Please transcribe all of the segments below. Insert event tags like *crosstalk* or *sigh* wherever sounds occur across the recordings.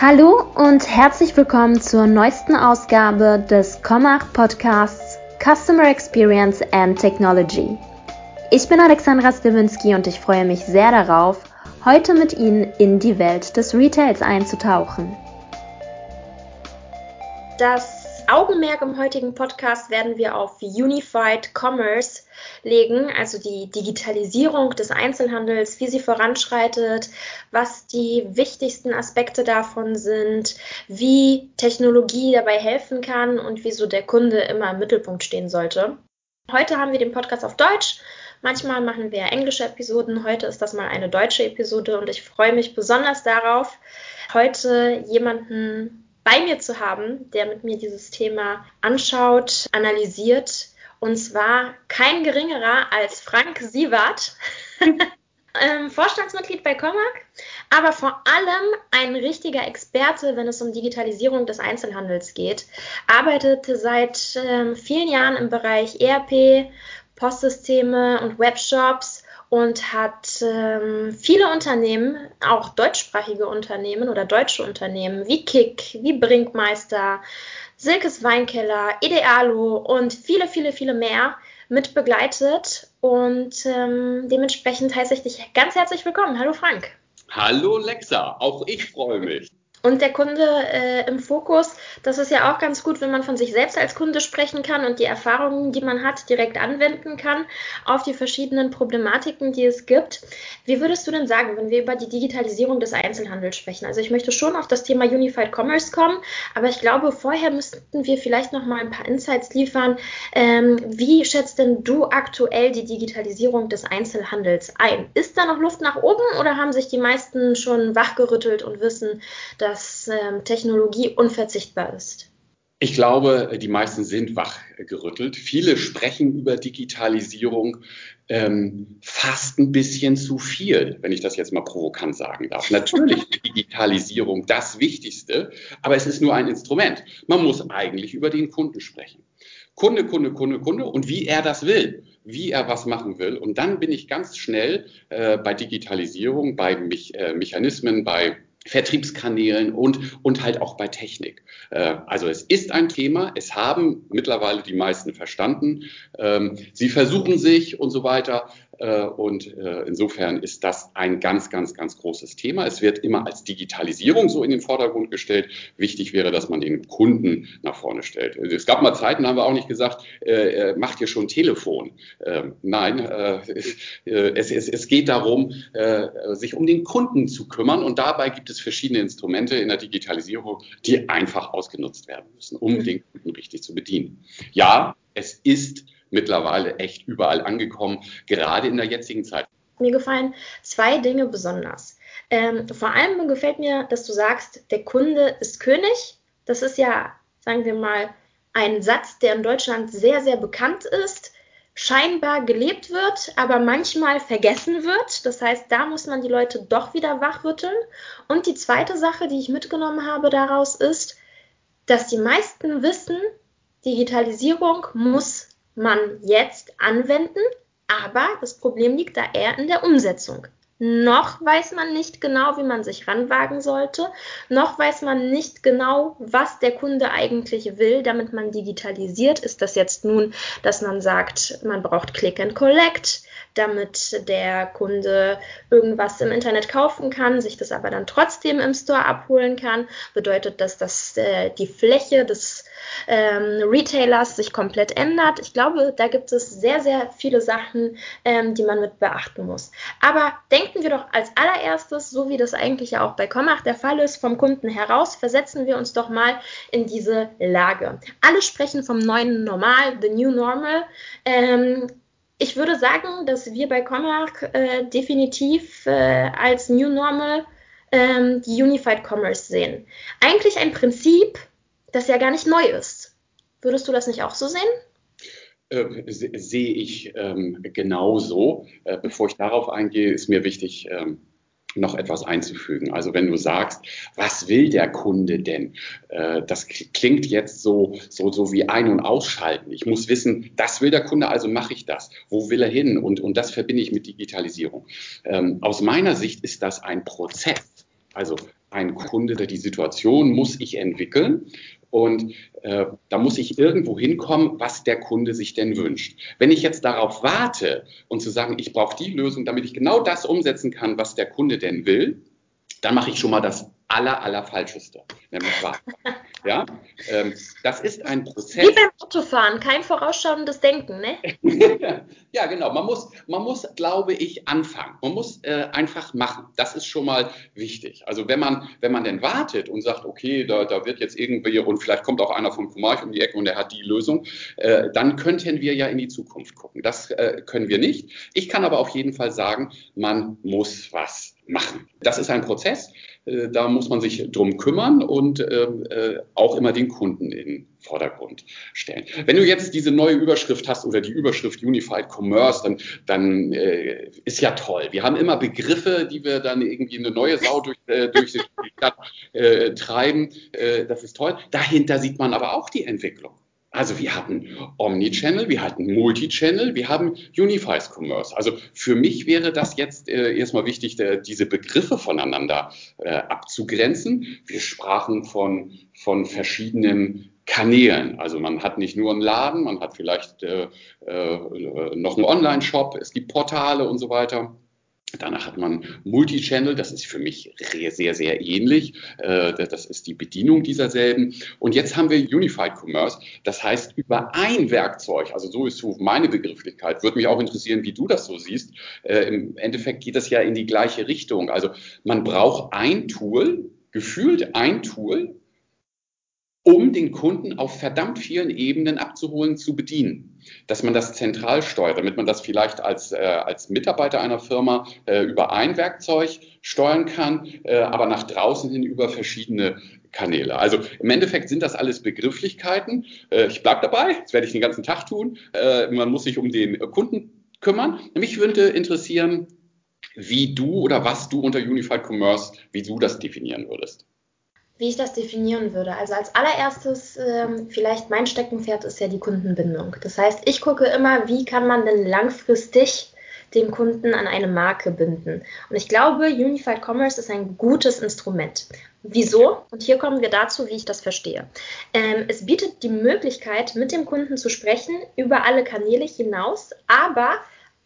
Hallo und herzlich willkommen zur neuesten Ausgabe des Commach Podcasts Customer Experience and Technology. Ich bin Alexandra Stiwinski und ich freue mich sehr darauf, heute mit Ihnen in die Welt des Retails einzutauchen. Das Augenmerk im heutigen Podcast werden wir auf Unified Commerce legen, also die Digitalisierung des Einzelhandels, wie sie voranschreitet, was die wichtigsten Aspekte davon sind, wie Technologie dabei helfen kann und wieso der Kunde immer im Mittelpunkt stehen sollte. Heute haben wir den Podcast auf Deutsch. Manchmal machen wir englische Episoden. Heute ist das mal eine deutsche Episode und ich freue mich besonders darauf, heute jemanden bei mir zu haben, der mit mir dieses Thema anschaut, analysiert. Und zwar kein geringerer als Frank Sievert, *laughs* ähm, Vorstandsmitglied bei Comac, aber vor allem ein richtiger Experte, wenn es um Digitalisierung des Einzelhandels geht. Arbeitete seit ähm, vielen Jahren im Bereich ERP, Postsysteme und Webshops und hat ähm, viele Unternehmen, auch deutschsprachige Unternehmen oder deutsche Unternehmen wie Kick, wie Brinkmeister, Silkes Weinkeller, Idealo und viele, viele, viele mehr mit begleitet. Und ähm, dementsprechend heiße ich dich ganz herzlich willkommen. Hallo Frank. Hallo Lexa, auch ich freue mich. Und der Kunde äh, im Fokus, das ist ja auch ganz gut, wenn man von sich selbst als Kunde sprechen kann und die Erfahrungen, die man hat, direkt anwenden kann auf die verschiedenen Problematiken, die es gibt. Wie würdest du denn sagen, wenn wir über die Digitalisierung des Einzelhandels sprechen? Also ich möchte schon auf das Thema Unified Commerce kommen, aber ich glaube, vorher müssten wir vielleicht noch mal ein paar Insights liefern. Ähm, wie schätzt denn du aktuell die Digitalisierung des Einzelhandels ein? Ist da noch Luft nach oben oder haben sich die meisten schon wachgerüttelt und wissen, dass dass ähm, Technologie unverzichtbar ist? Ich glaube, die meisten sind wachgerüttelt. Viele sprechen über Digitalisierung ähm, fast ein bisschen zu viel, wenn ich das jetzt mal provokant sagen darf. Natürlich ist Digitalisierung das Wichtigste, aber es ist nur ein Instrument. Man muss eigentlich über den Kunden sprechen. Kunde, Kunde, Kunde, Kunde und wie er das will, wie er was machen will. Und dann bin ich ganz schnell äh, bei Digitalisierung, bei Me äh, Mechanismen, bei Vertriebskanälen und, und halt auch bei Technik. Äh, also es ist ein Thema, es haben mittlerweile die meisten verstanden. Ähm, sie versuchen sich und so weiter. Äh, und äh, insofern ist das ein ganz, ganz, ganz großes Thema. Es wird immer als Digitalisierung so in den Vordergrund gestellt. Wichtig wäre, dass man den Kunden nach vorne stellt. Es gab mal Zeiten, da haben wir auch nicht gesagt, äh, macht ihr schon Telefon. Ähm, nein, *laughs* es, es, es geht darum, sich um den Kunden zu kümmern. Und dabei gibt es verschiedene Instrumente in der Digitalisierung, die einfach ausgenutzt werden müssen, um den Kunden richtig zu bedienen. Ja, es ist mittlerweile echt überall angekommen, gerade in der jetzigen Zeit. Mir gefallen zwei Dinge besonders. Ähm, vor allem gefällt mir, dass du sagst, der Kunde ist König. Das ist ja, sagen wir mal, ein Satz, der in Deutschland sehr, sehr bekannt ist, scheinbar gelebt wird, aber manchmal vergessen wird. Das heißt, da muss man die Leute doch wieder wachrütteln. Und die zweite Sache, die ich mitgenommen habe daraus ist, dass die meisten wissen, Digitalisierung muss man jetzt anwenden, aber das Problem liegt da eher in der Umsetzung. Noch weiß man nicht genau, wie man sich ranwagen sollte. Noch weiß man nicht genau, was der Kunde eigentlich will, damit man digitalisiert. Ist das jetzt nun, dass man sagt, man braucht Click and Collect, damit der Kunde irgendwas im Internet kaufen kann, sich das aber dann trotzdem im Store abholen kann? Bedeutet das, dass äh, die Fläche des ähm, Retailers sich komplett ändert. Ich glaube, da gibt es sehr, sehr viele Sachen, ähm, die man mit beachten muss. Aber denken wir doch als allererstes, so wie das eigentlich ja auch bei Commach der Fall ist, vom Kunden heraus, versetzen wir uns doch mal in diese Lage. Alle sprechen vom neuen Normal, the new normal. Ähm, ich würde sagen, dass wir bei Commach äh, definitiv äh, als New Normal ähm, die Unified Commerce sehen. Eigentlich ein Prinzip, das ja gar nicht neu ist. Würdest du das nicht auch so sehen? Äh, sehe ich ähm, genauso. Äh, bevor ich darauf eingehe, ist mir wichtig, ähm, noch etwas einzufügen. Also wenn du sagst, was will der Kunde denn? Äh, das klingt jetzt so, so, so wie ein- und ausschalten. Ich muss wissen, das will der Kunde, also mache ich das. Wo will er hin? Und, und das verbinde ich mit Digitalisierung. Ähm, aus meiner Sicht ist das ein Prozess. Also ein Kunde, die Situation muss ich entwickeln. Und äh, da muss ich irgendwo hinkommen, was der Kunde sich denn wünscht. Wenn ich jetzt darauf warte und zu sagen, ich brauche die Lösung, damit ich genau das umsetzen kann, was der Kunde denn will, dann mache ich schon mal das aller, aller Falscheste, nämlich warten. *laughs* Ja, ähm, das ist ein Prozess. Wie beim Autofahren, kein vorausschauendes Denken, ne? *laughs* ja, genau. Man muss, man muss, glaube ich, anfangen. Man muss äh, einfach machen. Das ist schon mal wichtig. Also wenn man, wenn man denn wartet und sagt, okay, da, da wird jetzt irgendwie und vielleicht kommt auch einer von Comarch um die Ecke und er hat die Lösung, äh, dann könnten wir ja in die Zukunft gucken. Das äh, können wir nicht. Ich kann aber auf jeden Fall sagen, man muss was machen. Das ist ein Prozess, da muss man sich drum kümmern und ähm, äh, auch immer den Kunden in den Vordergrund stellen. Wenn du jetzt diese neue Überschrift hast oder die Überschrift Unified Commerce, dann, dann äh, ist ja toll. Wir haben immer Begriffe, die wir dann irgendwie eine neue Sau durch, äh, durch die Stadt äh, treiben. Äh, das ist toll. Dahinter sieht man aber auch die Entwicklung. Also wir hatten Omnichannel, wir hatten Multichannel, wir haben Unified Commerce. Also für mich wäre das jetzt äh, erstmal wichtig, der, diese Begriffe voneinander äh, abzugrenzen. Wir sprachen von, von verschiedenen Kanälen. Also man hat nicht nur einen Laden, man hat vielleicht äh, äh, noch einen Online-Shop, es gibt Portale und so weiter. Danach hat man Multichannel, das ist für mich sehr, sehr ähnlich. Äh, das ist die Bedienung dieser selben. Und jetzt haben wir Unified Commerce, das heißt über ein Werkzeug, also so ist so meine Begrifflichkeit, würde mich auch interessieren, wie du das so siehst. Äh, Im Endeffekt geht das ja in die gleiche Richtung. Also man braucht ein Tool, gefühlt ein Tool, um den Kunden auf verdammt vielen Ebenen abzuholen, zu bedienen. Dass man das zentral steuert, damit man das vielleicht als, äh, als Mitarbeiter einer Firma äh, über ein Werkzeug steuern kann, äh, aber nach draußen hin über verschiedene Kanäle. Also im Endeffekt sind das alles Begrifflichkeiten. Äh, ich bleibe dabei, das werde ich den ganzen Tag tun. Äh, man muss sich um den Kunden kümmern. Mich würde interessieren, wie du oder was du unter Unified Commerce, wie du das definieren würdest wie ich das definieren würde. Also als allererstes, ähm, vielleicht mein Steckenpferd ist ja die Kundenbindung. Das heißt, ich gucke immer, wie kann man denn langfristig den Kunden an eine Marke binden. Und ich glaube, Unified Commerce ist ein gutes Instrument. Wieso? Und hier kommen wir dazu, wie ich das verstehe. Ähm, es bietet die Möglichkeit, mit dem Kunden zu sprechen über alle Kanäle hinaus, aber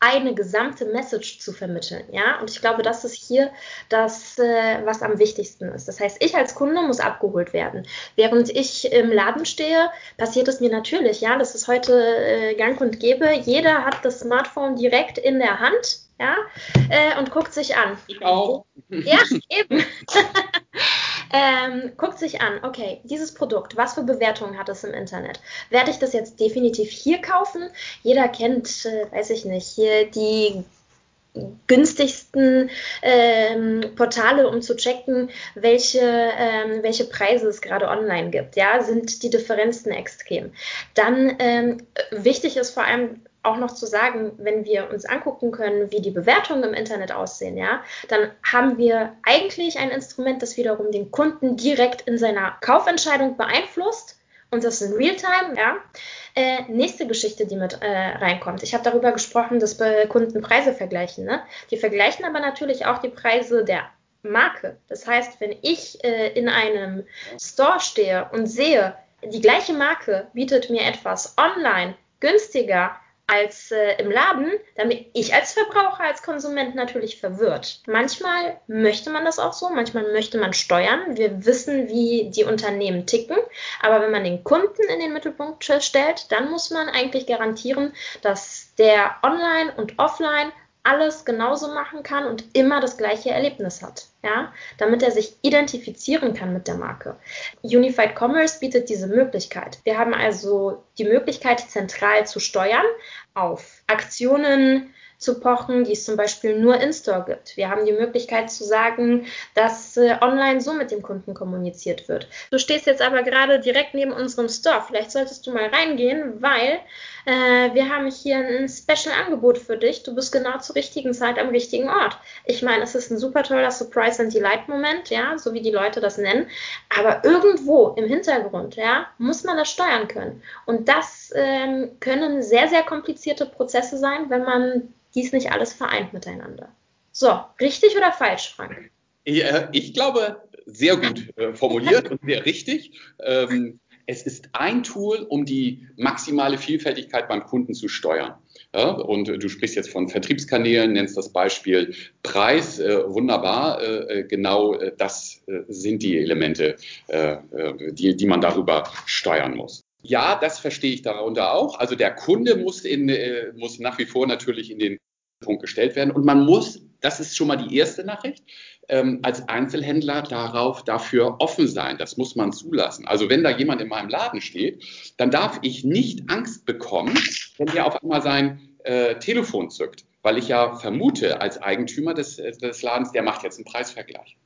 eine gesamte Message zu vermitteln. Ja, und ich glaube, das ist hier das, äh, was am wichtigsten ist. Das heißt, ich als Kunde muss abgeholt werden. Während ich im Laden stehe, passiert es mir natürlich. Ja, das ist heute äh, gang und gäbe. Jeder hat das Smartphone direkt in der Hand. Ja, äh, und guckt sich an. Ich auch. Ja, eben. *laughs* ähm, guckt sich an, okay, dieses Produkt, was für Bewertungen hat es im Internet? Werde ich das jetzt definitiv hier kaufen? Jeder kennt, äh, weiß ich nicht, hier die günstigsten ähm, Portale, um zu checken, welche, ähm, welche Preise es gerade online gibt. Ja, sind die Differenzen extrem. Dann ähm, wichtig ist vor allem auch noch zu sagen, wenn wir uns angucken können, wie die Bewertungen im Internet aussehen, ja, dann haben wir eigentlich ein Instrument, das wiederum den Kunden direkt in seiner Kaufentscheidung beeinflusst und das in Realtime, ja. Äh, nächste Geschichte, die mit äh, reinkommt. Ich habe darüber gesprochen, dass Kunden Preise vergleichen. Ne? Die vergleichen aber natürlich auch die Preise der Marke. Das heißt, wenn ich äh, in einem Store stehe und sehe, die gleiche Marke bietet mir etwas online günstiger als äh, im Laden, dann bin ich als Verbraucher, als Konsument natürlich verwirrt. Manchmal möchte man das auch so, manchmal möchte man steuern. Wir wissen, wie die Unternehmen ticken, aber wenn man den Kunden in den Mittelpunkt stellt, dann muss man eigentlich garantieren, dass der Online und Offline alles genauso machen kann und immer das gleiche Erlebnis hat, ja, damit er sich identifizieren kann mit der Marke. Unified Commerce bietet diese Möglichkeit. Wir haben also die Möglichkeit, zentral zu steuern auf Aktionen, zu pochen, die es zum Beispiel nur in-store gibt. Wir haben die Möglichkeit zu sagen, dass äh, online so mit dem Kunden kommuniziert wird. Du stehst jetzt aber gerade direkt neben unserem Store. Vielleicht solltest du mal reingehen, weil äh, wir haben hier ein Special-Angebot für dich. Du bist genau zur richtigen Zeit am richtigen Ort. Ich meine, es ist ein super toller Surprise and Delight-Moment, ja, so wie die Leute das nennen. Aber irgendwo im Hintergrund, ja, muss man das steuern können. Und das ähm, können sehr, sehr komplizierte Prozesse sein, wenn man dies nicht alles vereint miteinander. So, richtig oder falsch, Frank? Ja, ich glaube, sehr gut äh, formuliert und sehr richtig. Ähm, es ist ein Tool, um die maximale Vielfältigkeit beim Kunden zu steuern. Ja, und äh, du sprichst jetzt von Vertriebskanälen, nennst das Beispiel Preis, äh, wunderbar. Äh, äh genau äh, das äh, sind die Elemente, die, die man darüber steuern muss. Ja, das verstehe ich darunter auch. Also der Kunde muss, in, muss nach wie vor natürlich in den Punkt gestellt werden. Und man muss, das ist schon mal die erste Nachricht, ähm, als Einzelhändler darauf dafür offen sein. Das muss man zulassen. Also wenn da jemand in meinem Laden steht, dann darf ich nicht Angst bekommen, wenn der auf einmal sein äh, Telefon zückt, weil ich ja vermute als Eigentümer des, des Ladens, der macht jetzt einen Preisvergleich.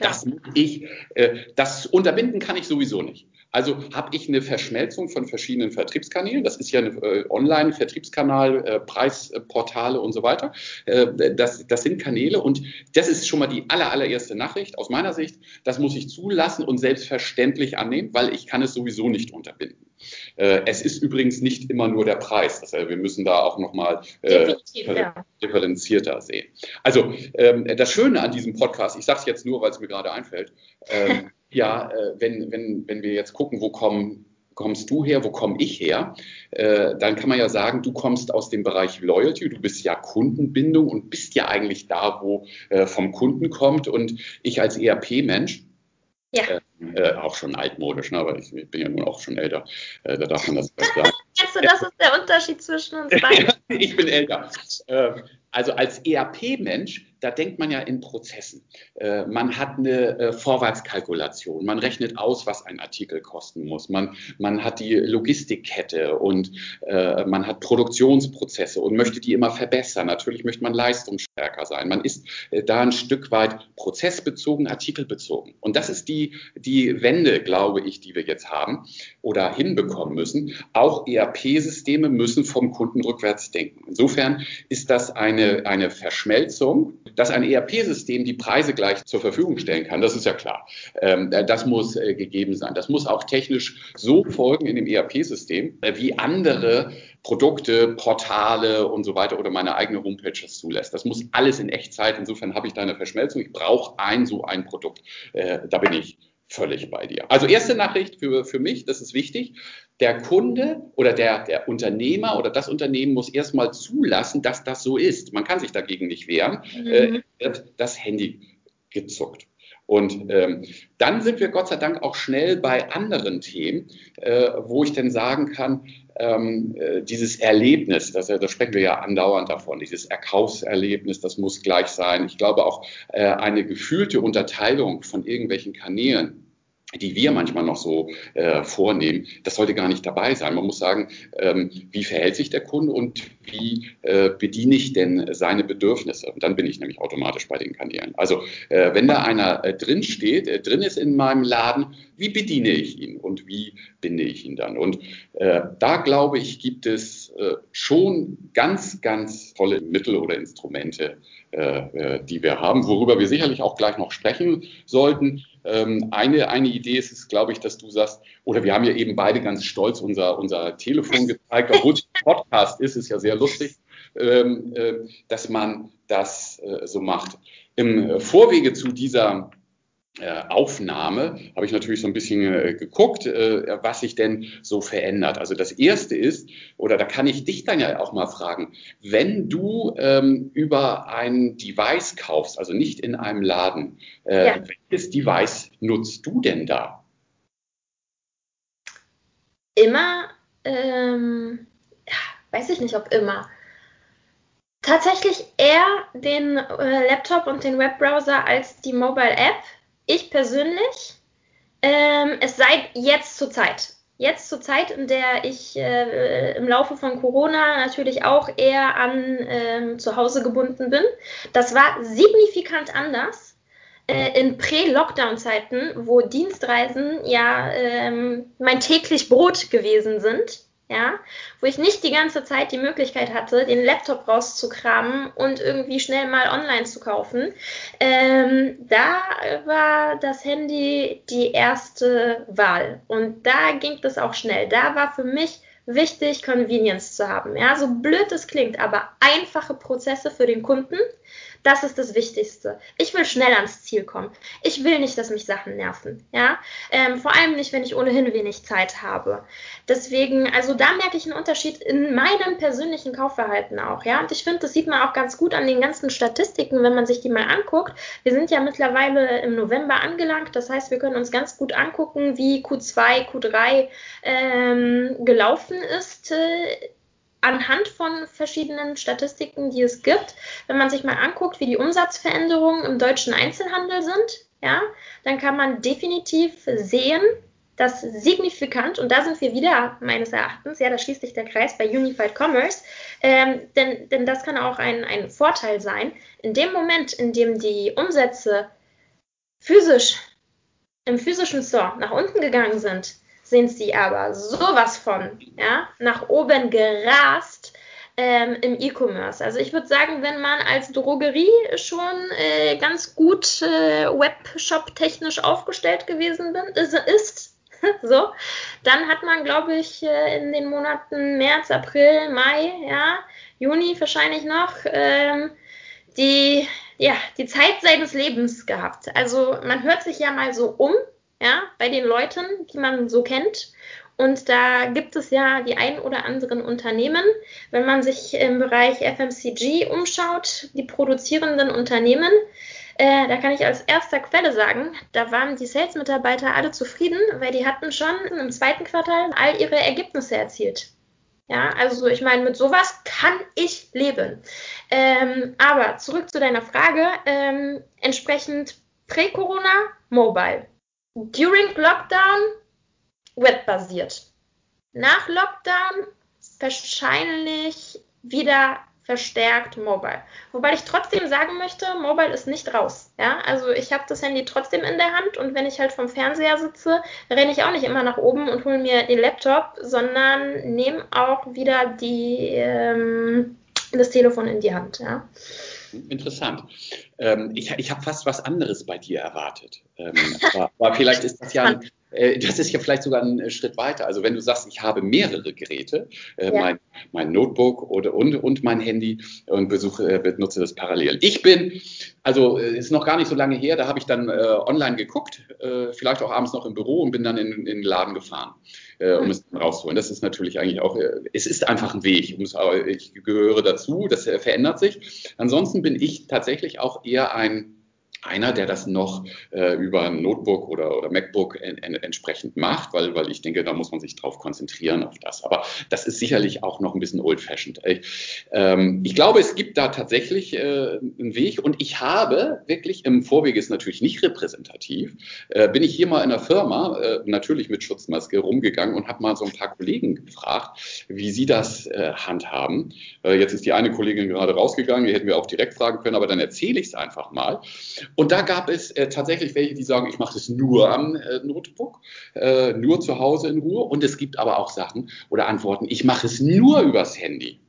Das ich, äh, das unterbinden kann ich sowieso nicht. Also habe ich eine Verschmelzung von verschiedenen Vertriebskanälen. Das ist ja ein äh, Online-Vertriebskanal, äh, Preisportale und so weiter. Äh, das, das sind Kanäle und das ist schon mal die aller, allererste Nachricht aus meiner Sicht. Das muss ich zulassen und selbstverständlich annehmen, weil ich kann es sowieso nicht unterbinden. Äh, es ist übrigens nicht immer nur der Preis. Das, wir müssen da auch nochmal äh, ja. differenzierter sehen. Also ähm, das Schöne an diesem Podcast, ich sage es jetzt nur, weil es mir gerade einfällt, ähm, *laughs* ja, äh, wenn, wenn, wenn wir jetzt gucken, wo kommen kommst du her, wo komme ich her, äh, dann kann man ja sagen, du kommst aus dem Bereich Loyalty, du bist ja Kundenbindung und bist ja eigentlich da, wo äh, vom Kunden kommt. Und ich als ERP-Mensch, ja. Äh, äh, auch schon altmodisch, ne? aber ich, ich, bin ja nun auch schon älter, äh, da darf man das sagen. *laughs* Du, das ist der Unterschied zwischen uns *laughs* beiden? ich bin älter. Also als ERP-Mensch da denkt man ja in Prozessen. Äh, man hat eine äh, Vorwärtskalkulation, man rechnet aus, was ein Artikel kosten muss, man, man hat die Logistikkette und äh, man hat Produktionsprozesse und möchte die immer verbessern. Natürlich möchte man leistungsstärker sein. Man ist da ein Stück weit prozessbezogen, artikelbezogen. Und das ist die, die Wende, glaube ich, die wir jetzt haben oder hinbekommen müssen. Auch ERP-Systeme müssen vom Kunden rückwärts denken. Insofern ist das eine, eine Verschmelzung dass ein ERP-System die Preise gleich zur Verfügung stellen kann, das ist ja klar. Ähm, das muss äh, gegeben sein. Das muss auch technisch so folgen in dem ERP-System, äh, wie andere Produkte, Portale und so weiter oder meine eigene Homepage das zulässt. Das muss alles in Echtzeit. Insofern habe ich da eine Verschmelzung. Ich brauche ein so ein Produkt. Äh, da bin ich völlig bei dir. Also erste Nachricht für, für mich, das ist wichtig. Der Kunde oder der, der Unternehmer oder das Unternehmen muss erstmal zulassen, dass das so ist. Man kann sich dagegen nicht wehren. Mhm. Äh, wird das Handy gezuckt. Und ähm, dann sind wir Gott sei Dank auch schnell bei anderen Themen, äh, wo ich dann sagen kann, ähm, äh, dieses Erlebnis, das, da sprechen wir ja andauernd davon, dieses Erkaufserlebnis, das muss gleich sein. Ich glaube auch äh, eine gefühlte Unterteilung von irgendwelchen Kanälen die wir manchmal noch so äh, vornehmen, das sollte gar nicht dabei sein. Man muss sagen, ähm, wie verhält sich der Kunde und wie äh, bediene ich denn seine Bedürfnisse? Und dann bin ich nämlich automatisch bei den Kanälen. Also äh, wenn da einer äh, drin steht, äh, drin ist in meinem Laden, wie bediene ich ihn und wie binde ich ihn dann? Und äh, da glaube ich, gibt es äh, schon ganz, ganz tolle Mittel oder Instrumente, die wir haben, worüber wir sicherlich auch gleich noch sprechen sollten. Ähm, eine, eine Idee ist es, glaube ich, dass du sagst, oder wir haben ja eben beide ganz stolz unser, unser Telefon gezeigt, obwohl es ein Podcast ist, ist ja sehr lustig, ähm, äh, dass man das äh, so macht. Im Vorwege zu dieser äh, Aufnahme habe ich natürlich so ein bisschen äh, geguckt, äh, was sich denn so verändert. Also das erste ist, oder da kann ich dich dann ja auch mal fragen, wenn du ähm, über ein Device kaufst, also nicht in einem Laden, äh, ja. welches Device nutzt du denn da? Immer, ähm, weiß ich nicht, ob immer. Tatsächlich eher den äh, Laptop und den Webbrowser als die Mobile App ich persönlich, ähm, es sei jetzt zur Zeit. Jetzt zur Zeit, in der ich äh, im Laufe von Corona natürlich auch eher an ähm, zu Hause gebunden bin. Das war signifikant anders äh, in Prä-Lockdown-Zeiten, wo Dienstreisen ja ähm, mein täglich Brot gewesen sind ja, wo ich nicht die ganze Zeit die Möglichkeit hatte, den Laptop rauszukramen und irgendwie schnell mal online zu kaufen. Ähm, da war das Handy die erste Wahl und da ging das auch schnell. Da war für mich wichtig, Convenience zu haben. Ja, so blöd es klingt, aber einfache Prozesse für den Kunden, Das ist das Wichtigste. Ich will schnell ans Ziel kommen. Ich will nicht, dass mich Sachen nerven. Ja, ähm, vor allem nicht, wenn ich ohnehin wenig Zeit habe. Deswegen, also da merke ich einen Unterschied in meinem persönlichen Kaufverhalten auch. Ja, und ich finde, das sieht man auch ganz gut an den ganzen Statistiken, wenn man sich die mal anguckt. Wir sind ja mittlerweile im November angelangt. Das heißt, wir können uns ganz gut angucken, wie Q2, Q3 ähm, gelaufen ist. Äh, anhand von verschiedenen Statistiken, die es gibt, wenn man sich mal anguckt, wie die Umsatzveränderungen im deutschen Einzelhandel sind, ja, dann kann man definitiv sehen, dass signifikant, und da sind wir wieder meines Erachtens, ja, da schließt sich der Kreis bei Unified Commerce, ähm, denn, denn das kann auch ein, ein Vorteil sein. In dem Moment, in dem die Umsätze physisch im physischen Store nach unten gegangen sind, sind sie aber sowas von ja, nach oben gerast ähm, im E-Commerce. Also ich würde sagen, wenn man als Drogerie schon äh, ganz gut äh, Webshop-technisch aufgestellt gewesen bin, ist, ist *laughs* so, dann hat man, glaube ich, äh, in den Monaten März, April, Mai, ja, Juni wahrscheinlich noch ähm, die, ja, die Zeit seines Lebens gehabt. Also man hört sich ja mal so um, ja, bei den Leuten, die man so kennt. Und da gibt es ja die ein oder anderen Unternehmen, wenn man sich im Bereich FMCG umschaut, die produzierenden Unternehmen, äh, da kann ich als erster Quelle sagen, da waren die Sales-Mitarbeiter alle zufrieden, weil die hatten schon im zweiten Quartal all ihre Ergebnisse erzielt. Ja, also ich meine, mit sowas kann ich leben. Ähm, aber zurück zu deiner Frage, ähm, entsprechend Prä-Corona, Mobile. During Lockdown webbasiert. Nach Lockdown wahrscheinlich wieder verstärkt Mobile. Wobei ich trotzdem sagen möchte, Mobile ist nicht raus. Ja, also ich habe das Handy trotzdem in der Hand und wenn ich halt vom Fernseher sitze, renne ich auch nicht immer nach oben und hole mir den Laptop, sondern nehme auch wieder die, ähm, das Telefon in die Hand. Ja. Interessant. Ähm, ich ich habe fast was anderes bei dir erwartet. Ähm, aber, aber, vielleicht ist das ja ein, das ist ja vielleicht sogar ein äh, Schritt weiter. Also wenn du sagst, ich habe mehrere Geräte, äh, ja. mein, mein, Notebook oder, und, und mein Handy und besuche, äh, benutze das parallel. Ich bin, also äh, ist noch gar nicht so lange her, da habe ich dann äh, online geguckt, vielleicht auch abends noch im Büro und bin dann in, in den Laden gefahren, um hm. es rauszuholen. Das ist natürlich eigentlich auch, es ist einfach ein Weg. Ich gehöre dazu, das verändert sich. Ansonsten bin ich tatsächlich auch eher ein einer, der das noch äh, über ein Notebook oder, oder MacBook en, en, entsprechend macht, weil, weil ich denke, da muss man sich drauf konzentrieren auf das. Aber das ist sicherlich auch noch ein bisschen old-fashioned. Ich, ähm, ich glaube, es gibt da tatsächlich äh, einen Weg und ich habe wirklich, im Vorweg ist natürlich nicht repräsentativ, äh, bin ich hier mal in der Firma, äh, natürlich mit Schutzmaske, rumgegangen und habe mal so ein paar Kollegen gefragt, wie sie das äh, handhaben. Äh, jetzt ist die eine Kollegin gerade rausgegangen, die hätten wir auch direkt fragen können, aber dann erzähle ich es einfach mal. Und da gab es äh, tatsächlich welche, die sagen, ich mache das nur am äh, Notebook, äh, nur zu Hause in Ruhe. Und es gibt aber auch Sachen oder Antworten, ich mache es nur übers Handy.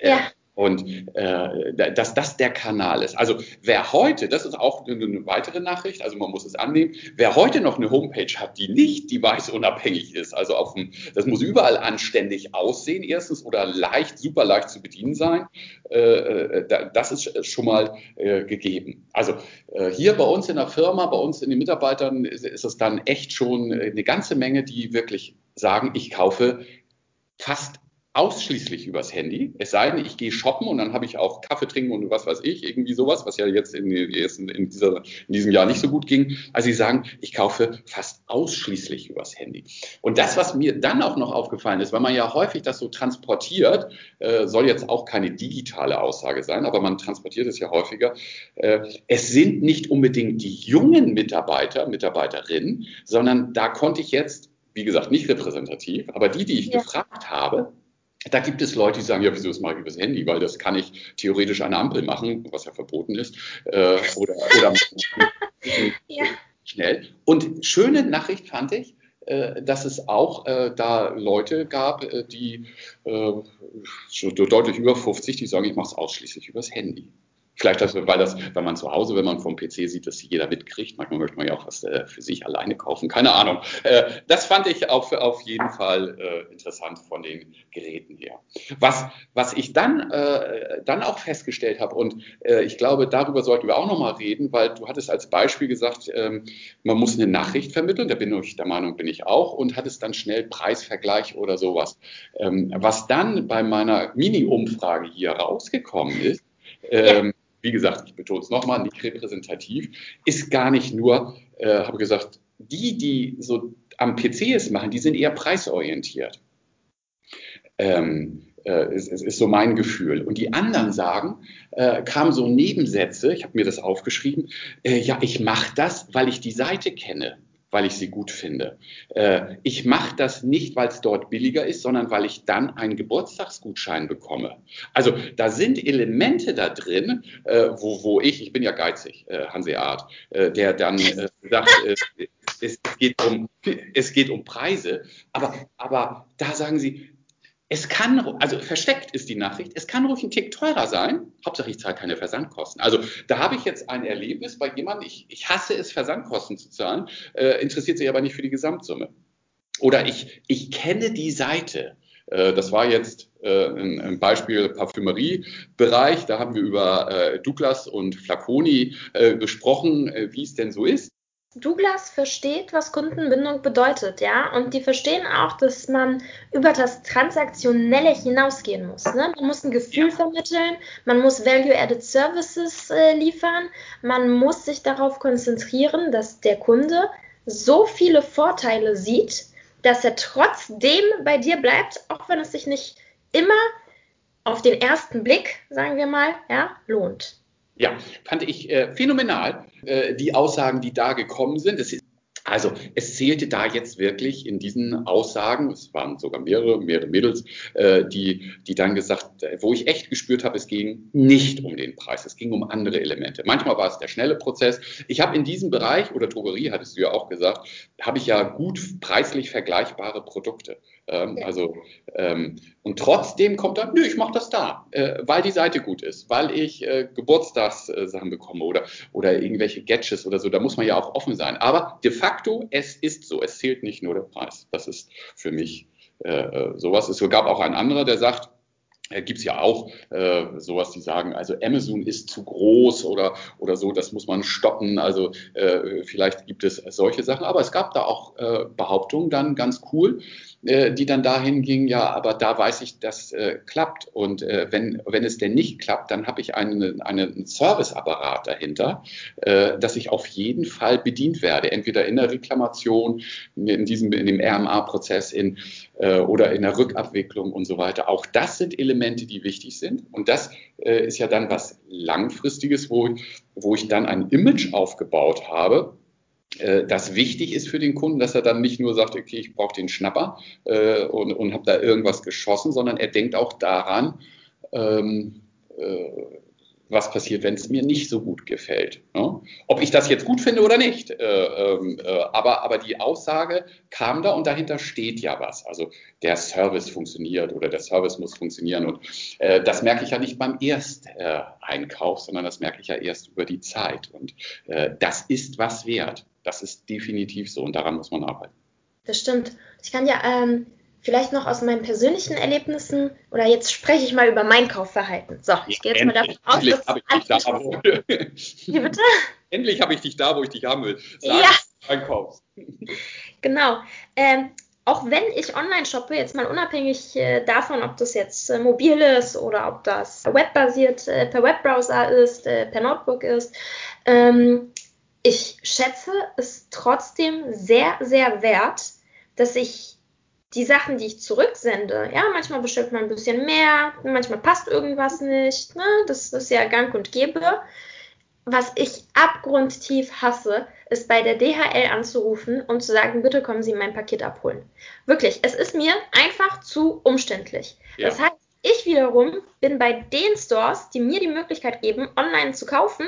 Ja. Und äh, dass das der Kanal ist. Also wer heute, das ist auch eine, eine, weitere Nachricht, also man muss es annehmen, wer heute noch eine Homepage hat, die nicht device-unabhängig ist, also auf dem, das muss überall anständig aussehen erstens oder leicht, super leicht zu bedienen sein, äh, äh das ist schon mal äh, gegeben. Also äh, hier bei uns in der Firma, bei uns in den Mitarbeitern ist, ist es dann echt schon eine ganze Menge, die wirklich sagen, ich kaufe fast ausschließlich übers Handy. Es sei denn, ich gehe shoppen und dann habe ich auch Kaffee trinken und was weiß ich, irgendwie sowas, was ja jetzt in, in, dieser, in diesem Jahr nicht so gut ging. Also sie sagen, ich kaufe fast ausschließlich übers Handy. Und das, was mir dann auch noch aufgefallen ist, weil man ja häufig das so transportiert, äh, soll jetzt auch keine digitale Aussage sein, aber man transportiert es ja häufiger. Äh, es sind nicht unbedingt die jungen Mitarbeiter, Mitarbeiterinnen, sondern da konnte ich jetzt wie gesagt, nicht repräsentativ, aber die, die ich ja. gefragt habe, da gibt es Leute, die sagen, ja, wieso das mache ich übers Handy, weil das kann ich theoretisch an der Ampel machen, was ja verboten ist, äh, oder, oder *laughs* ja. schnell. Und schöne Nachricht fand ich, äh, dass es auch äh, da Leute gab, äh, die äh, schon deutlich über 50, die sagen, ich mache es ausschließlich übers Handy. Vielleicht, weil, das, weil man zu Hause, wenn man vom PC sieht, dass jeder mitkriegt. Manchmal möchte man ja auch was äh, für sich alleine kaufen. Keine Ahnung. Äh, das fand ich auf, auf jeden Fall äh, interessant von den Geräten her. Was, was ich dann, äh, dann auch festgestellt habe, und äh, ich glaube, darüber sollten wir auch nochmal reden, weil du hattest als Beispiel gesagt, ähm, man muss eine Nachricht vermitteln. Da bin ich der Meinung, bin ich auch. Und hattest dann schnell Preisvergleich oder sowas. Ähm, was dann bei meiner Mini-Umfrage hier rausgekommen ist, ähm, wie gesagt, ich betone es nochmal, nicht repräsentativ, ist gar nicht nur, äh, habe gesagt, die, die so am PC es machen, die sind eher preisorientiert. Ähm, äh, ist, ist, so mein Gefühl. Und die anderen sagen, äh, kamen so Nebensätze, ich habe mir das aufgeschrieben, äh, ja, ich mache das, weil ich die Seite kenne weil ich sie gut finde. Äh, ich mache das nicht, weil es dort billiger ist, sondern weil ich dann einen Geburtstagsgutschein bekomme. Also da sind Elemente da drin, äh, wo, wo ich, ich bin ja geizig, äh, Hanseat, äh, der dann äh, sagt, äh, es, geht um, es geht um Preise, aber, aber da sagen sie, es kann, also versteckt ist die Nachricht, es kann ruhig ein Tick teurer sein. Hauptsache ich zahle keine Versandkosten. Also da habe ich jetzt ein Erlebnis bei jemandem, ich, ich hasse es, Versandkosten zu zahlen, äh, interessiert sich aber nicht für die Gesamtsumme. Oder ich, ich kenne die Seite. Äh, das war jetzt äh, ein, ein Beispiel Parfümeriebereich. Da haben wir über äh, Douglas und Flaconi gesprochen, wie es denn so ist. Douglas versteht, was Kundenbindung bedeutet, ja, und die verstehen auch, dass man über das Transaktionelle hinausgehen muss. Ne? Man muss ein Gefühl vermitteln, man muss Value-Added Services äh, liefern, man muss sich darauf konzentrieren, dass der Kunde so viele Vorteile sieht, dass er trotzdem bei dir bleibt, auch wenn es sich nicht immer auf den ersten Blick, sagen wir mal, ja, lohnt. Ja, fand ich äh, phänomenal, äh, die Aussagen, die da gekommen sind. Es also es zählte da jetzt wirklich in diesen Aussagen, es waren sogar mehrere, mehrere Mädels, äh, die, die dann gesagt, äh, wo ich echt gespürt habe, es ging nicht um den Preis, es ging um andere Elemente. Manchmal war es der schnelle Prozess. Ich habe in diesem Bereich, oder Drogerie hattest du ja auch gesagt, habe ich ja gut preislich vergleichbare Produkte. Ähm, ja. Also ähm, und trotzdem kommt dann, nö, ich mache das da, äh, weil die Seite gut ist, weil ich äh, Geburtstagssachen bekomme oder oder irgendwelche Gadgets oder so. Da muss man ja auch offen sein. Aber de facto, es ist so. Es zählt nicht nur der Preis. Das ist für mich äh, äh sowas. Es gab auch ein anderer, der sagt, äh, gibt es ja auch äh, sowas, die sagen, also Amazon ist zu groß oder, oder so, das muss man stoppen. Also äh, vielleicht gibt es solche Sachen, aber es gab da auch äh, Behauptungen dann ganz cool, äh, die dann dahin gingen, ja, aber da weiß ich, das äh, klappt. Und wenn, wenn es denn nicht klappt, dann habe ich einen, einen Serviceapparat dahinter, dass ich auf jeden Fall bedient werde, entweder in der Reklamation, in diesem, in dem RMA-Prozess, in äh, oder in der Rückabwicklung und so weiter. Auch das sind Elemente, die wichtig sind. Und das äh, ist ja dann was Langfristiges, wo, wo ich dann ein Image aufgebaut habe, äh, das wichtig ist für den Kunden, dass er dann nicht nur sagt, okay, ich brauche den Schnapper äh, und, und habe da irgendwas geschossen, sondern er denkt auch daran, ähm, äh, was passiert, wenn es mir nicht so gut gefällt. Ne? Ob ich das jetzt gut finde oder nicht. Äh, ähm, äh, aber, aber die Aussage kam da und dahinter steht ja was. Also der Service funktioniert oder der Service muss funktionieren. Und äh, das merke ich ja nicht beim Ersteinkauf, sondern das merke ich ja erst über die Zeit. Und äh, das ist was wert. Das ist definitiv so und daran muss man arbeiten. Das stimmt. Ich kann ja ähm, vielleicht noch aus meinen persönlichen Erlebnissen oder jetzt spreche ich mal über mein Kaufverhalten. So, ich gehe jetzt mal davon aus, Endlich dass ich dich da, wo, Wie bitte? Endlich habe ich dich da, wo ich dich haben will. Sag, ja. Einkaufst. Genau. Ähm, auch wenn ich online shoppe, jetzt mal unabhängig äh, davon, ob das jetzt äh, mobil ist oder ob das webbasiert äh, per Webbrowser ist, äh, per Notebook ist, ähm, ich schätze es trotzdem sehr, sehr wert, dass ich die Sachen, die ich zurücksende, ja, manchmal bestellt man ein bisschen mehr, manchmal passt irgendwas nicht, ne? das ist ja gang und gäbe. Was ich abgrundtief hasse, ist bei der DHL anzurufen und zu sagen, bitte kommen Sie mein Paket abholen. Wirklich, es ist mir einfach zu umständlich. Ja. Das heißt, ich wiederum bin bei den Stores, die mir die Möglichkeit geben, online zu kaufen,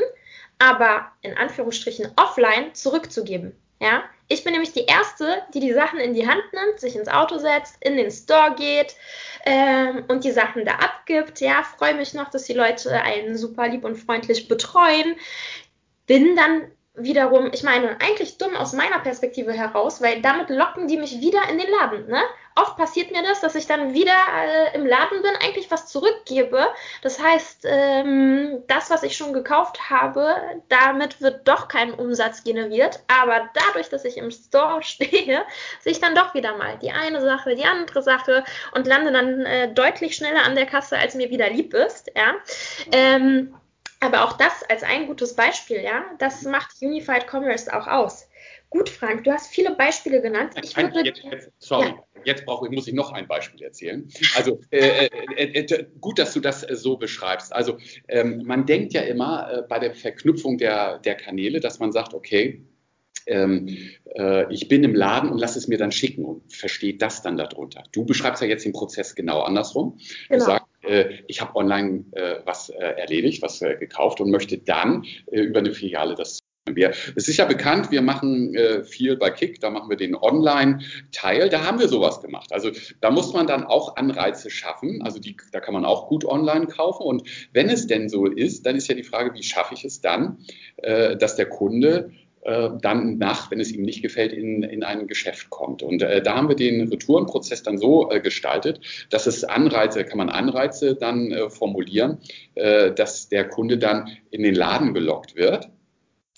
aber in Anführungsstrichen offline zurückzugeben. Ja, ich bin nämlich die Erste, die die Sachen in die Hand nimmt, sich ins Auto setzt, in den Store geht, ähm, und die Sachen da abgibt. Ja, freue mich noch, dass die Leute einen super lieb und freundlich betreuen. Bin dann wiederum, ich meine, eigentlich dumm aus meiner Perspektive heraus, weil damit locken die mich wieder in den Laden. Ne? Oft passiert mir das, dass ich dann wieder äh, im Laden bin, eigentlich was zurückgebe. Das heißt, ähm, das, was ich schon gekauft habe, damit wird doch kein Umsatz generiert. Aber dadurch, dass ich im Store *laughs* stehe, sehe ich dann doch wieder mal die eine Sache, die andere Sache und lande dann äh, deutlich schneller an der Kasse, als mir wieder lieb ist. Ja. Ähm, aber auch das als ein gutes Beispiel, ja, das macht Unified Commerce auch aus. Gut, Frank, du hast viele Beispiele genannt. Ich würde, jetzt, jetzt, sorry, ja. jetzt brauche, muss ich noch ein Beispiel erzählen. Also äh, äh, äh, gut, dass du das äh, so beschreibst. Also ähm, man denkt ja immer äh, bei der Verknüpfung der, der Kanäle, dass man sagt, okay, ähm, äh, ich bin im Laden und lass es mir dann schicken und versteht das dann darunter. Du beschreibst ja jetzt den Prozess genau andersrum. Genau. Du sagst, äh, ich habe online äh, was äh, erledigt, was gekauft und möchte dann über eine Filiale das wir, es ist ja bekannt, wir machen äh, viel bei Kick, da machen wir den Online-Teil, da haben wir sowas gemacht. Also da muss man dann auch Anreize schaffen, also die, da kann man auch gut online kaufen. Und wenn es denn so ist, dann ist ja die Frage, wie schaffe ich es dann, äh, dass der Kunde äh, dann nach, wenn es ihm nicht gefällt, in, in ein Geschäft kommt. Und äh, da haben wir den Retourenprozess dann so äh, gestaltet, dass es Anreize, kann man Anreize dann äh, formulieren, dass der Kunde dann in den Laden gelockt wird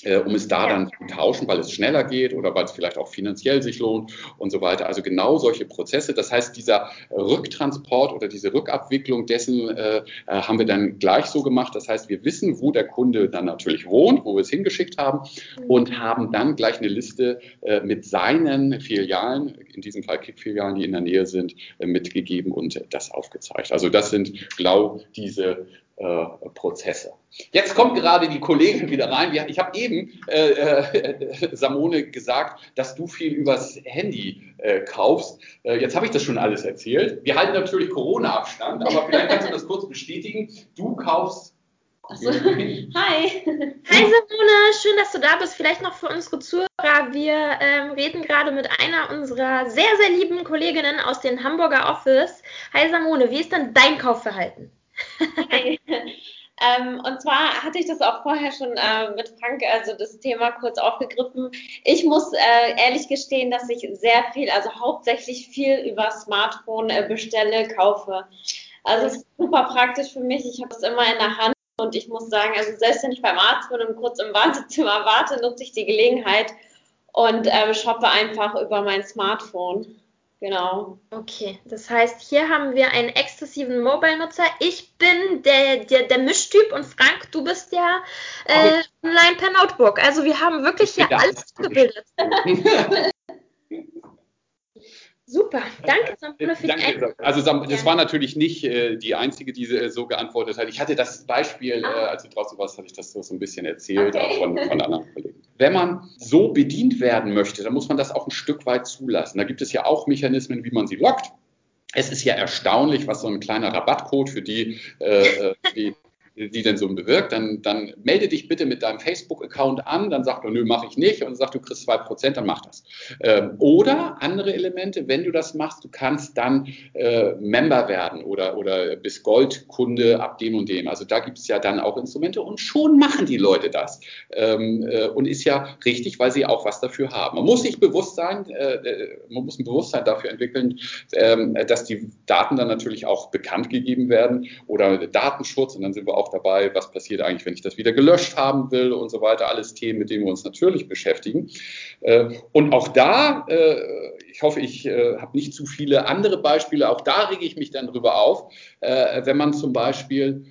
äh, um es da ja. dann zu tauschen, weil es schneller geht oder weil es vielleicht auch finanziell sich lohnt und so weiter. Also genau solche Prozesse. Das heißt, dieser Rücktransport oder diese Rückabwicklung dessen äh, äh, haben wir dann gleich so gemacht. Das heißt, wir wissen, wo der Kunde dann natürlich wohnt, wo wir es hingeschickt haben mhm. und haben dann gleich eine Liste äh, mit seinen Filialen, in diesem Fall Kick-Filialen, die in der Nähe sind, äh, mitgegeben und das aufgezeigt. Also das sind genau diese äh, Prozesse. Jetzt kommt gerade die Kollegin wieder rein. Ich habe eben äh, äh, Samone gesagt, dass du viel übers Handy äh, kaufst. Äh, jetzt habe ich das schon alles erzählt. Wir halten natürlich Corona-Abstand, aber vielleicht kannst du das kurz bestätigen. Du kaufst so. Hi. Hi Simone, schön, dass du da bist. Vielleicht noch für unsere Zuhörer. Wir ähm, reden gerade mit einer unserer sehr, sehr lieben Kolleginnen aus dem Hamburger Office. Hi Simone, wie ist denn dein Kaufverhalten? Ähm, und zwar hatte ich das auch vorher schon äh, mit Frank, also das Thema kurz aufgegriffen. Ich muss äh, ehrlich gestehen, dass ich sehr viel, also hauptsächlich viel über Smartphone äh, bestelle, kaufe. Also es ist super praktisch für mich. Ich habe es immer in der Hand und ich muss sagen, also selbst wenn ich beim Arzt bin und kurz im Wartezimmer warte, nutze ich die Gelegenheit und ähm, shoppe einfach über mein Smartphone. Genau. Okay, das heißt, hier haben wir einen exzessiven Mobile-Nutzer. Ich bin der, der, der Mischtyp und Frank, du bist ja äh, online per Notebook. Also wir haben wirklich hier alles gebildet. *laughs* *laughs* Super, danke Samune für danke, die Also das war natürlich nicht äh, die einzige, die äh, so geantwortet hat. Ich hatte das Beispiel, ah. äh, als du draußen warst, hatte ich das so, so ein bisschen erzählt, okay. auch von, von anderen Kollegen. Wenn man so bedient werden möchte, dann muss man das auch ein Stück weit zulassen. Da gibt es ja auch Mechanismen, wie man sie lockt. Es ist ja erstaunlich, was so ein kleiner Rabattcode für die, äh, äh die die denn so bewirkt, dann, dann melde dich bitte mit deinem Facebook-Account an, dann sagt er, nö, mache ich nicht und sagt, du kriegst zwei Prozent, dann mach das. Ähm, oder andere Elemente, wenn du das machst, du kannst dann äh, Member werden oder, oder bist Goldkunde ab dem und dem. Also da gibt es ja dann auch Instrumente und schon machen die Leute das. Ähm, äh, und ist ja richtig, weil sie auch was dafür haben. Man muss sich bewusst sein, äh, äh man muss ein Bewusstsein dafür entwickeln, ähm, dass die Daten dann natürlich auch bekannt gegeben werden oder Datenschutz und dann sind wir auch auch dabei, was passiert eigentlich, wenn ich das wieder gelöscht haben will und so weiter. Alles Themen, mit denen wir uns natürlich beschäftigen. Äh, und auch da, äh, ich hoffe, ich äh, habe nicht zu viele andere Beispiele, auch da rege ich mich dann drüber auf, wenn man zum Beispiel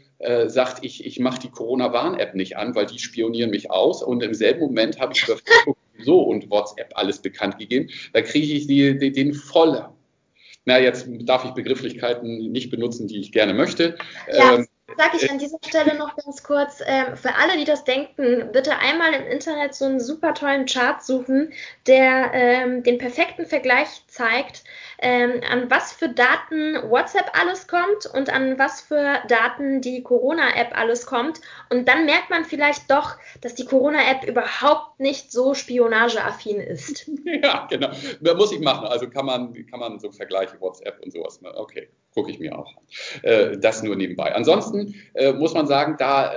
sagt, ich, ich mache die Corona-Warn-App nicht an, weil die spionieren mich aus und im selben Moment habe ich über Facebook so und WhatsApp alles bekannt gegeben, da kriege ich die, die, den voll. Na, jetzt darf ich Begrifflichkeiten nicht benutzen, die ich gerne möchte. Ja. Ähm, Sage ich an dieser Stelle noch ganz kurz, ähm, für alle, die das denken, bitte einmal im Internet so einen super tollen Chart suchen, der ähm, den perfekten Vergleich zeigt, ähm, an was für Daten WhatsApp alles kommt und an was für Daten die Corona-App alles kommt. Und dann merkt man vielleicht doch, dass die Corona-App überhaupt nicht so spionageaffin ist. *laughs* Ja, genau. Muss ich machen. Also kann man, kann man so Vergleiche WhatsApp und sowas. Ne? Okay, gucke ich mir auch an. Äh, das nur nebenbei. Ansonsten äh, muss man sagen, da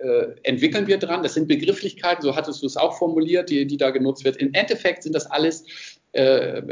äh, entwickeln wir dran. Das sind Begrifflichkeiten, so hattest du es auch formuliert, die, die da genutzt wird. Im Endeffekt sind das alles äh,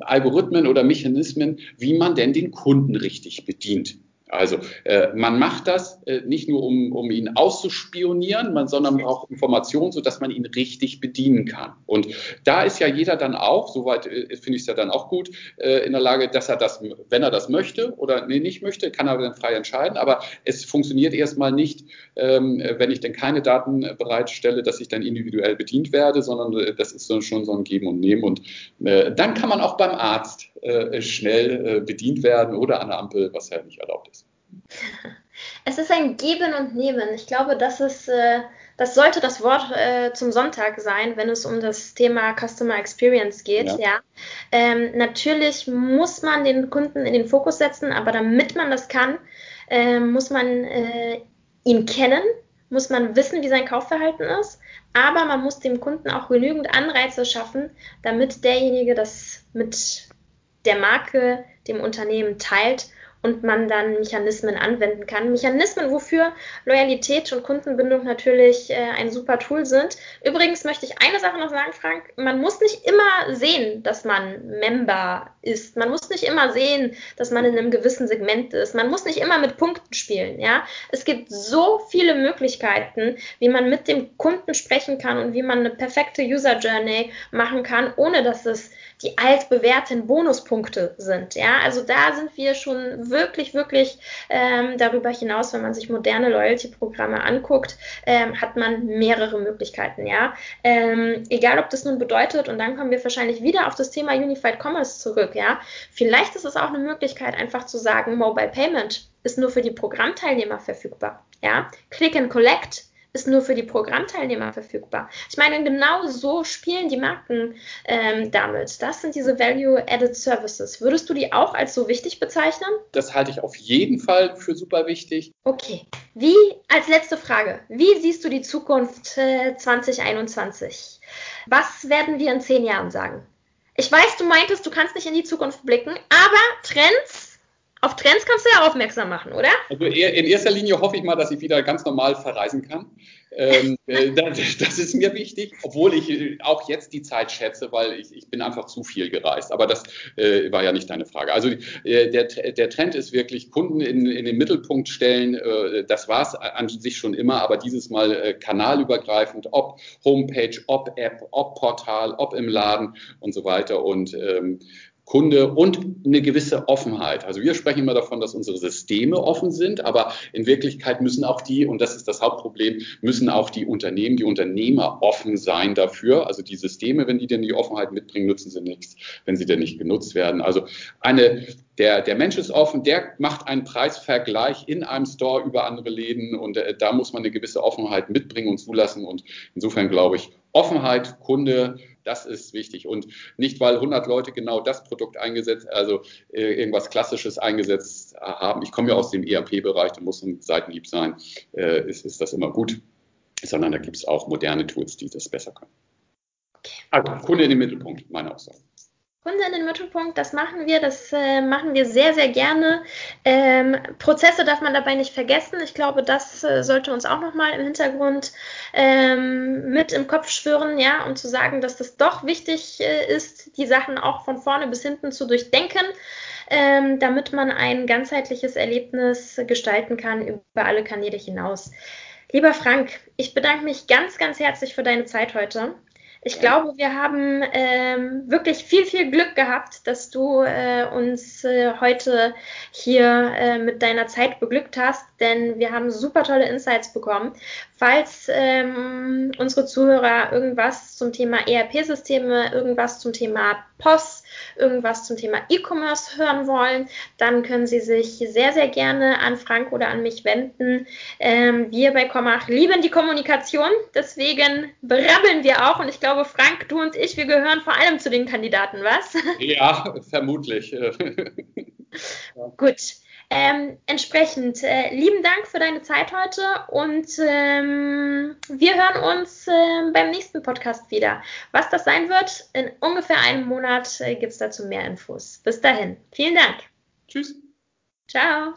Algorithmen oder Mechanismen, wie man denn den Kunden richtig bedient. Also äh, man macht das äh, nicht nur, um, um ihn auszuspionieren, man, sondern auch Informationen, sodass man ihn richtig bedienen kann. Und da ist ja jeder dann auch, soweit äh, finde ich es ja dann auch gut, äh, in der Lage, dass er das, wenn er das möchte oder nee, nicht möchte, kann er dann frei entscheiden. Aber es funktioniert erstmal nicht, ähm, wenn ich dann keine Daten bereitstelle, dass ich dann individuell bedient werde, sondern äh, das ist so, schon so ein Geben und Nehmen. Und äh, dann kann man auch beim Arzt schnell bedient werden oder an der Ampel, was ja nicht erlaubt ist. Es ist ein Geben und Nehmen. Ich glaube, das ist, äh, das sollte das Wort äh, zum Sonntag sein, wenn es um das Thema Customer Experience geht. Ja. ja. Ähm, natürlich muss man den Kunden in den Fokus setzen, aber damit man das kann, äh, muss man äh, ihn kennen, muss man wissen, wie sein Kaufverhalten ist, aber man muss dem Kunden auch genügend Anreize schaffen, damit derjenige das mit der Marke, dem Unternehmen teilt und man dann Mechanismen anwenden kann. Mechanismen, wofür Loyalität und Kundenbindung natürlich äh, ein super Tool sind. Übrigens möchte ich eine Sache noch sagen, Frank. Man muss nicht immer sehen, dass man Member ist. Man muss nicht immer sehen, dass man in einem gewissen Segment ist. Man muss nicht immer mit Punkten spielen. Ja, es gibt so viele Möglichkeiten, wie man mit dem Kunden sprechen kann und wie man eine perfekte User Journey machen kann, ohne dass es die altbewährten Bonuspunkte sind. Ja, also da sind wir schon wirklich, wirklich ähm, darüber hinaus, wenn man sich moderne Loyalty-Programme anguckt, ähm, hat man mehrere Möglichkeiten. Ja, ähm, egal ob das nun bedeutet, und dann kommen wir wahrscheinlich wieder auf das Thema Unified Commerce zurück. Ja, vielleicht ist es auch eine Möglichkeit, einfach zu sagen, Mobile Payment ist nur für die Programmteilnehmer verfügbar. Ja, Click and Collect ist nur für die Programmteilnehmer verfügbar. Ich meine, genau so spielen die Marken ähm, damit. Das sind diese Value-Added Services. Würdest du die auch als so wichtig bezeichnen? Das halte ich auf jeden Fall für super wichtig. Okay. Wie, als letzte Frage, wie siehst du die Zukunft äh, 2021? Was werden wir in zehn Jahren sagen? Ich weiß, du meintest, du kannst nicht in die Zukunft blicken, aber Trends auf Trends kannst du ja aufmerksam machen, oder? Also in erster Linie hoffe ich mal, dass ich wieder ganz normal verreisen kann. Ähm, *laughs* äh, das, das, ist mir wichtig, obwohl ich äh, auch jetzt die Zeit schätze, weil ich, ich bin einfach zu viel gereist. Aber das äh, war ja nicht deine Frage. Also äh, der, der Trend ist wirklich Kunden in, in den Mittelpunkt stellen. Äh, das war es an sich schon immer, aber dieses Mal äh, kanalübergreifend, ob Homepage, ob App, ob Portal, ob im Laden und so weiter. Und ähm, Kunde und eine gewisse Offenheit. Also wir sprechen immer davon, dass unsere Systeme offen sind, aber in Wirklichkeit müssen auch die, und das ist das Hauptproblem, müssen auch die Unternehmen, die Unternehmer offen sein dafür. Also die Systeme, wenn die denn die Offenheit mitbringen, nützen sie nichts, wenn sie denn nicht genutzt werden. Also eine, der, der Mensch ist offen, der macht einen Preisvergleich in einem Store über andere Läden und äh, da muss man eine gewisse Offenheit mitbringen und zulassen. Und insofern glaube ich, Offenheit, Kunde, das ist wichtig. Und nicht, weil 100 Leute genau das Produkt eingesetzt, also äh, irgendwas Klassisches eingesetzt haben. Ich komme ja aus dem ERP-Bereich, da muss ein Seitenhieb sein, äh, ist, ist das immer gut. Sondern da gibt es auch moderne Tools, die das besser können. Also Kunde in den Mittelpunkt, meine Aussage. Kunde in den Mittelpunkt, das machen wir, das äh, machen wir sehr, sehr gerne. Ähm, Prozesse darf man dabei nicht vergessen. Ich glaube, das äh, sollte uns auch nochmal im Hintergrund ähm, mit im Kopf schwören, ja, um zu sagen, dass das doch wichtig äh, ist, die Sachen auch von vorne bis hinten zu durchdenken. Ähm, damit man ein ganzheitliches Erlebnis gestalten kann über alle Kanäle hinaus. Lieber Frank, ich bedanke mich ganz, ganz herzlich für deine Zeit heute. Ich glaube, wir haben ähm, wirklich viel, viel Glück gehabt, dass du äh, uns äh, heute hier äh, mit deiner Zeit beglückt hast, denn wir haben super tolle Insights bekommen. Falls ähm, unsere Zuhörer irgendwas zum Thema ERP-Systeme, irgendwas zum Thema POS, irgendwas zum Thema E-Commerce hören wollen, dann können Sie sich sehr, sehr gerne an Frank oder an mich wenden. Ähm, wir bei Komach lieben die Kommunikation, deswegen brabbeln wir auch. Und ich glaube, Frank, du und ich, wir gehören vor allem zu den Kandidaten, was? Ja, vermutlich. *laughs* *laughs* Gut. Ähm, entsprechend, äh, lieben Dank für deine Zeit heute und ähm, wir hören uns äh, beim nächsten Podcast wieder. Was das sein wird, in ungefähr einem Monat äh, gibt es dazu mehr Infos. Bis dahin, vielen Dank. Tschüss. Ciao.